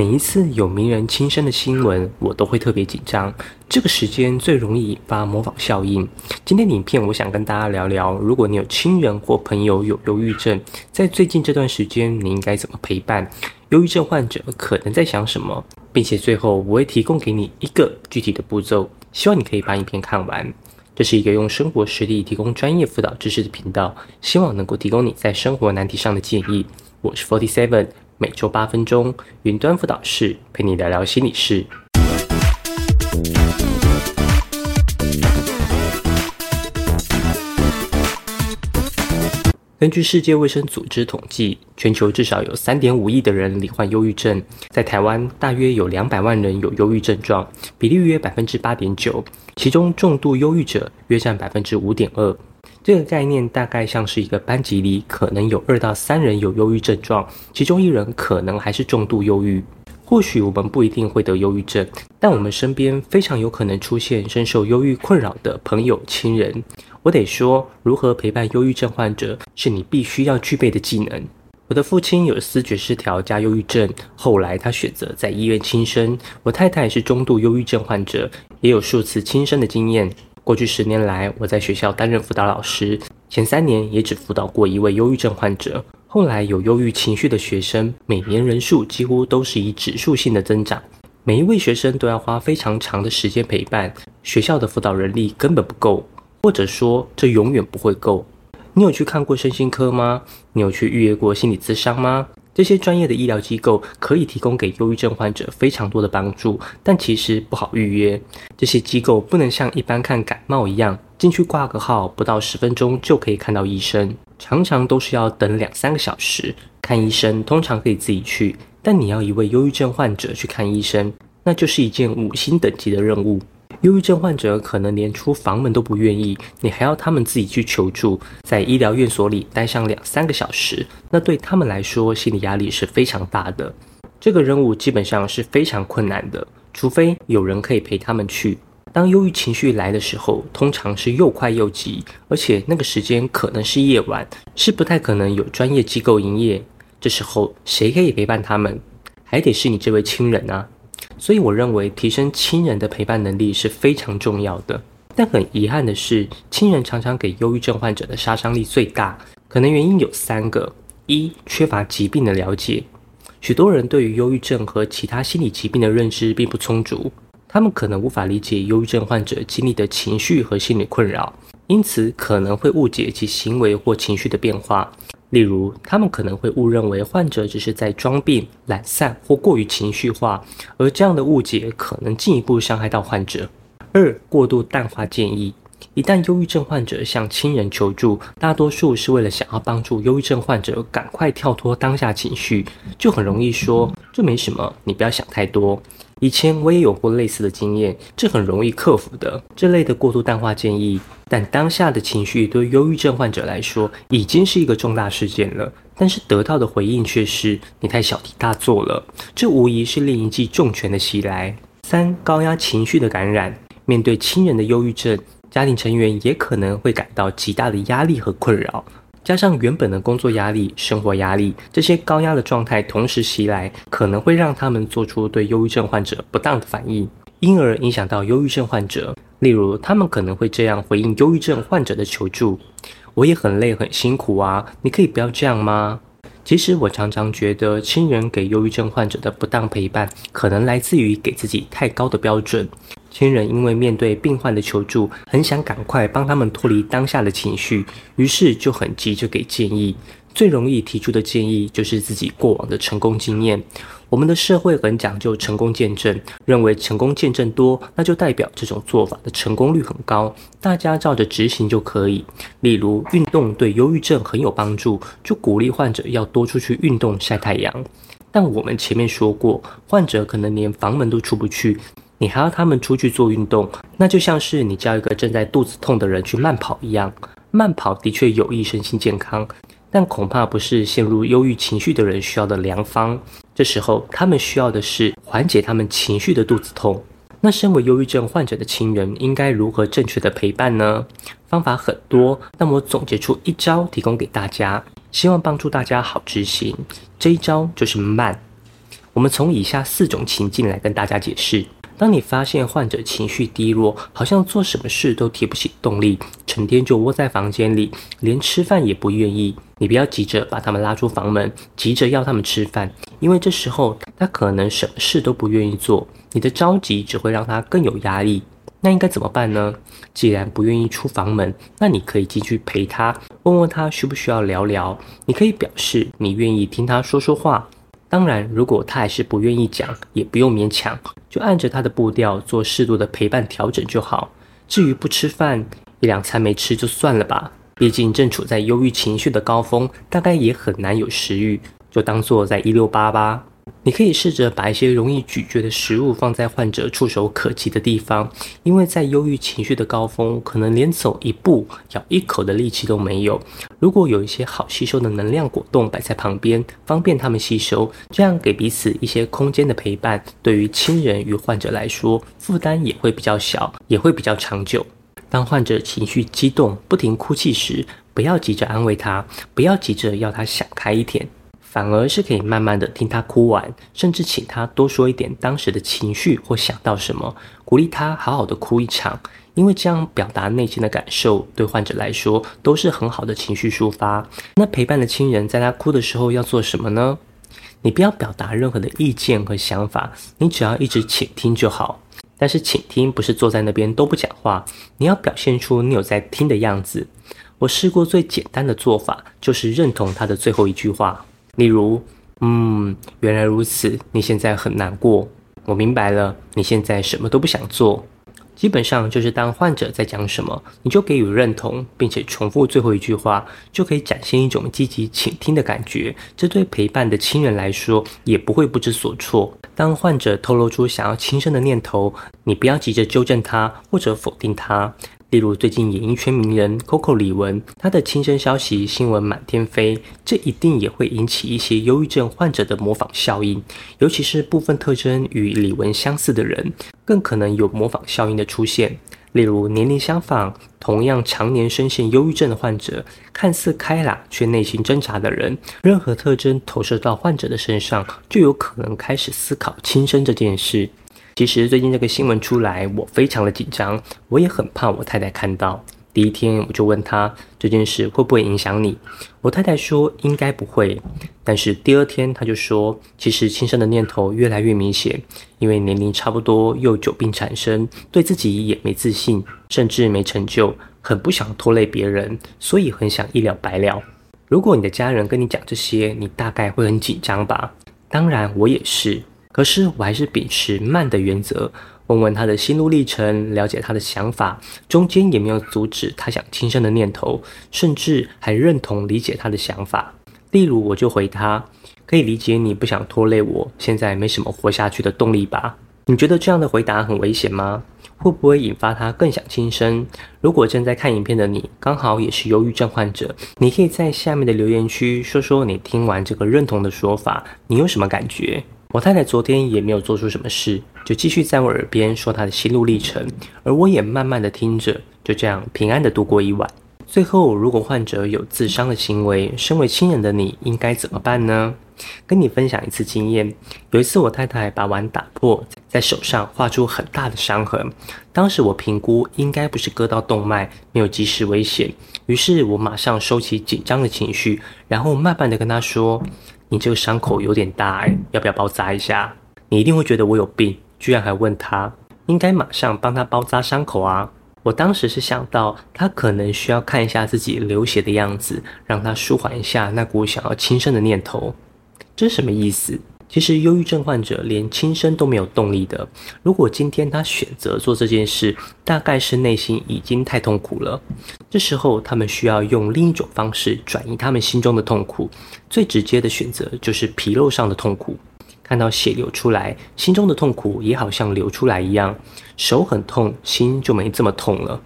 每一次有名人轻生的新闻，我都会特别紧张。这个时间最容易引发模仿效应。今天的影片，我想跟大家聊聊，如果你有亲人或朋友有忧郁症，在最近这段时间，你应该怎么陪伴忧郁症患者？可能在想什么？并且最后，我会提供给你一个具体的步骤，希望你可以把影片看完。这是一个用生活实例提供专业辅导知识的频道，希望能够提供你在生活难题上的建议。我是 Forty Seven。每周八分钟，云端辅导室陪你聊聊心理事。根据世界卫生组织统计，全球至少有三点五亿的人罹患忧郁症，在台湾大约有两百万人有忧郁症状，比例约百分之八点九，其中重度忧郁者约占百分之五点二。这个概念大概像是一个班级里可能有二到三人有忧郁症状，其中一人可能还是重度忧郁。或许我们不一定会得忧郁症，但我们身边非常有可能出现深受忧郁困扰的朋友、亲人。我得说，如何陪伴忧郁症患者是你必须要具备的技能。我的父亲有思觉失调加忧郁症，后来他选择在医院轻生。我太太是中度忧郁症患者，也有数次轻生的经验。过去十年来，我在学校担任辅导老师，前三年也只辅导过一位忧郁症患者。后来有忧郁情绪的学生，每年人数几乎都是以指数性的增长。每一位学生都要花非常长的时间陪伴，学校的辅导人力根本不够，或者说这永远不会够。你有去看过身心科吗？你有去预约过心理咨商吗？这些专业的医疗机构可以提供给忧郁症患者非常多的帮助，但其实不好预约。这些机构不能像一般看感冒一样，进去挂个号，不到十分钟就可以看到医生，常常都是要等两三个小时。看医生通常可以自己去，但你要一位忧郁症患者去看医生，那就是一件五星等级的任务。忧郁症患者可能连出房门都不愿意，你还要他们自己去求助，在医疗院所里待上两三个小时，那对他们来说心理压力是非常大的。这个任务基本上是非常困难的，除非有人可以陪他们去。当忧郁情绪来的时候，通常是又快又急，而且那个时间可能是夜晚，是不太可能有专业机构营业。这时候谁可以陪伴他们？还得是你这位亲人啊。所以我认为提升亲人的陪伴能力是非常重要的。但很遗憾的是，亲人常常给忧郁症患者的杀伤力最大。可能原因有三个：一、缺乏疾病的了解，许多人对于忧郁症和其他心理疾病的认知并不充足，他们可能无法理解忧郁症患者经历的情绪和心理困扰，因此可能会误解其行为或情绪的变化。例如，他们可能会误认为患者只是在装病、懒散或过于情绪化，而这样的误解可能进一步伤害到患者。二、过度淡化建议。一旦忧郁症患者向亲人求助，大多数是为了想要帮助忧郁症患者赶快跳脱当下情绪，就很容易说这没什么，你不要想太多。以前我也有过类似的经验，这很容易克服的。这类的过度淡化建议，但当下的情绪对忧郁症患者来说已经是一个重大事件了，但是得到的回应却是你太小题大做了。这无疑是另一记重拳的袭来。三、高压情绪的感染，面对亲人的忧郁症，家庭成员也可能会感到极大的压力和困扰。加上原本的工作压力、生活压力，这些高压的状态同时袭来，可能会让他们做出对忧郁症患者不当的反应，因而影响到忧郁症患者。例如，他们可能会这样回应忧郁症患者的求助：“我也很累、很辛苦啊，你可以不要这样吗？”其实，我常常觉得，亲人给忧郁症患者的不当陪伴，可能来自于给自己太高的标准。亲人因为面对病患的求助，很想赶快帮他们脱离当下的情绪，于是就很急着给建议。最容易提出的建议就是自己过往的成功经验。我们的社会很讲究成功见证，认为成功见证多，那就代表这种做法的成功率很高，大家照着执行就可以。例如，运动对忧郁症很有帮助，就鼓励患者要多出去运动、晒太阳。但我们前面说过，患者可能连房门都出不去。你还要他们出去做运动，那就像是你叫一个正在肚子痛的人去慢跑一样。慢跑的确有益身心健康，但恐怕不是陷入忧郁情绪的人需要的良方。这时候，他们需要的是缓解他们情绪的肚子痛。那身为忧郁症患者的亲人，应该如何正确的陪伴呢？方法很多，但我总结出一招提供给大家，希望帮助大家好执行。这一招就是慢。我们从以下四种情境来跟大家解释。当你发现患者情绪低落，好像做什么事都提不起动力，成天就窝在房间里，连吃饭也不愿意，你不要急着把他们拉出房门，急着要他们吃饭，因为这时候他可能什么事都不愿意做，你的着急只会让他更有压力。那应该怎么办呢？既然不愿意出房门，那你可以进去陪他，问问他需不需要聊聊。你可以表示你愿意听他说说话。当然，如果他还是不愿意讲，也不用勉强，就按着他的步调做适度的陪伴调整就好。至于不吃饭，一两餐没吃就算了吧，毕竟正处在忧郁情绪的高峰，大概也很难有食欲，就当做在一六八吧。你可以试着把一些容易咀嚼的食物放在患者触手可及的地方，因为在忧郁情绪的高峰，可能连走一步、咬一口的力气都没有。如果有一些好吸收的能量果冻摆在旁边，方便他们吸收，这样给彼此一些空间的陪伴，对于亲人与患者来说，负担也会比较小，也会比较长久。当患者情绪激动、不停哭泣时，不要急着安慰他，不要急着要他想开一点。反而是可以慢慢的听他哭完，甚至请他多说一点当时的情绪或想到什么，鼓励他好好的哭一场，因为这样表达内心的感受，对患者来说都是很好的情绪抒发。那陪伴的亲人在他哭的时候要做什么呢？你不要表达任何的意见和想法，你只要一直倾听就好。但是倾听不是坐在那边都不讲话，你要表现出你有在听的样子。我试过最简单的做法，就是认同他的最后一句话。例如，嗯，原来如此，你现在很难过，我明白了，你现在什么都不想做。基本上就是当患者在讲什么，你就给予认同，并且重复最后一句话，就可以展现一种积极倾听的感觉。这对陪伴的亲人来说，也不会不知所措。当患者透露出想要轻生的念头，你不要急着纠正他或者否定他。例如，最近演艺圈名人 Coco 李玟，她的轻生消息新闻满天飞，这一定也会引起一些忧郁症患者的模仿效应。尤其是部分特征与李玟相似的人，更可能有模仿效应的出现。例如，年龄相仿、同样常年深陷忧郁症的患者，看似开朗却内心挣扎的人，任何特征投射到患者的身上，就有可能开始思考轻生这件事。其实最近这个新闻出来，我非常的紧张，我也很怕我太太看到。第一天我就问她这件事会不会影响你，我太太说应该不会。但是第二天她就说，其实轻生的念头越来越明显，因为年龄差不多又久病缠身，对自己也没自信，甚至没成就，很不想拖累别人，所以很想一了百了。如果你的家人跟你讲这些，你大概会很紧张吧？当然我也是。可是我还是秉持慢的原则，问问他的心路历程，了解他的想法，中间也没有阻止他想轻生的念头，甚至还认同理解他的想法。例如，我就回他：可以理解你不想拖累我，现在没什么活下去的动力吧？你觉得这样的回答很危险吗？会不会引发他更想轻生？如果正在看影片的你刚好也是忧郁症患者，你可以在下面的留言区说说你听完这个认同的说法，你有什么感觉？我太太昨天也没有做出什么事，就继续在我耳边说她的心路历程，而我也慢慢的听着，就这样平安的度过一晚。最后，如果患者有自伤的行为，身为亲人的你应该怎么办呢？跟你分享一次经验，有一次我太太把碗打破，在手上画出很大的伤痕，当时我评估应该不是割到动脉，没有及时危险，于是我马上收起紧张的情绪，然后慢慢的跟她说。你这个伤口有点大哎，要不要包扎一下？你一定会觉得我有病，居然还问他，应该马上帮他包扎伤口啊！我当时是想到他可能需要看一下自己流血的样子，让他舒缓一下那股想要轻生的念头。这是什么意思？其实，忧郁症患者连轻生都没有动力的。如果今天他选择做这件事，大概是内心已经太痛苦了。这时候，他们需要用另一种方式转移他们心中的痛苦。最直接的选择就是皮肉上的痛苦。看到血流出来，心中的痛苦也好像流出来一样。手很痛，心就没这么痛了。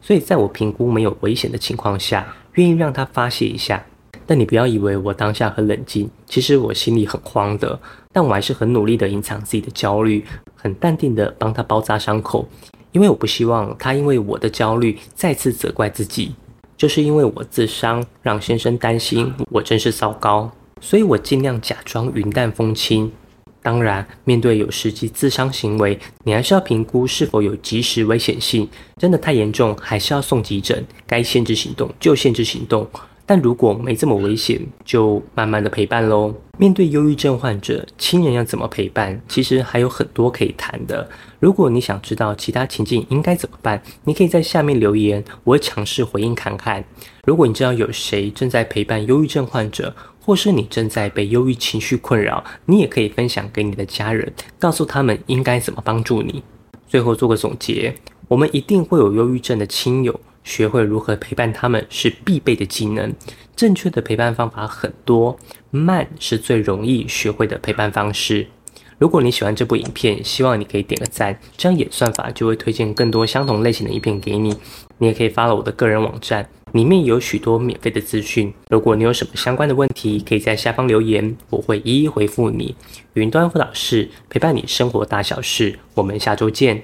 所以，在我评估没有危险的情况下，愿意让他发泄一下。但你不要以为我当下很冷静，其实我心里很慌的。但我还是很努力的隐藏自己的焦虑，很淡定的帮他包扎伤口，因为我不希望他因为我的焦虑再次责怪自己。就是因为我自伤，让先生担心，我真是糟糕。所以我尽量假装云淡风轻，当然，面对有实际自伤行为，你还是要评估是否有及时危险性。真的太严重，还是要送急诊。该限制行动就限制行动。但如果没这么危险，就慢慢的陪伴喽。面对忧郁症患者，亲人要怎么陪伴？其实还有很多可以谈的。如果你想知道其他情境应该怎么办，你可以在下面留言，我会尝试回应看看。如果你知道有谁正在陪伴忧郁症患者，或是你正在被忧郁情绪困扰，你也可以分享给你的家人，告诉他们应该怎么帮助你。最后做个总结，我们一定会有忧郁症的亲友。学会如何陪伴他们是必备的技能。正确的陪伴方法很多，慢是最容易学会的陪伴方式。如果你喜欢这部影片，希望你可以点个赞，这样演算法就会推荐更多相同类型的影片给你。你也可以发了我的个人网站，里面有许多免费的资讯。如果你有什么相关的问题，可以在下方留言，我会一一回复你。云端辅导室陪伴你生活大小事，我们下周见。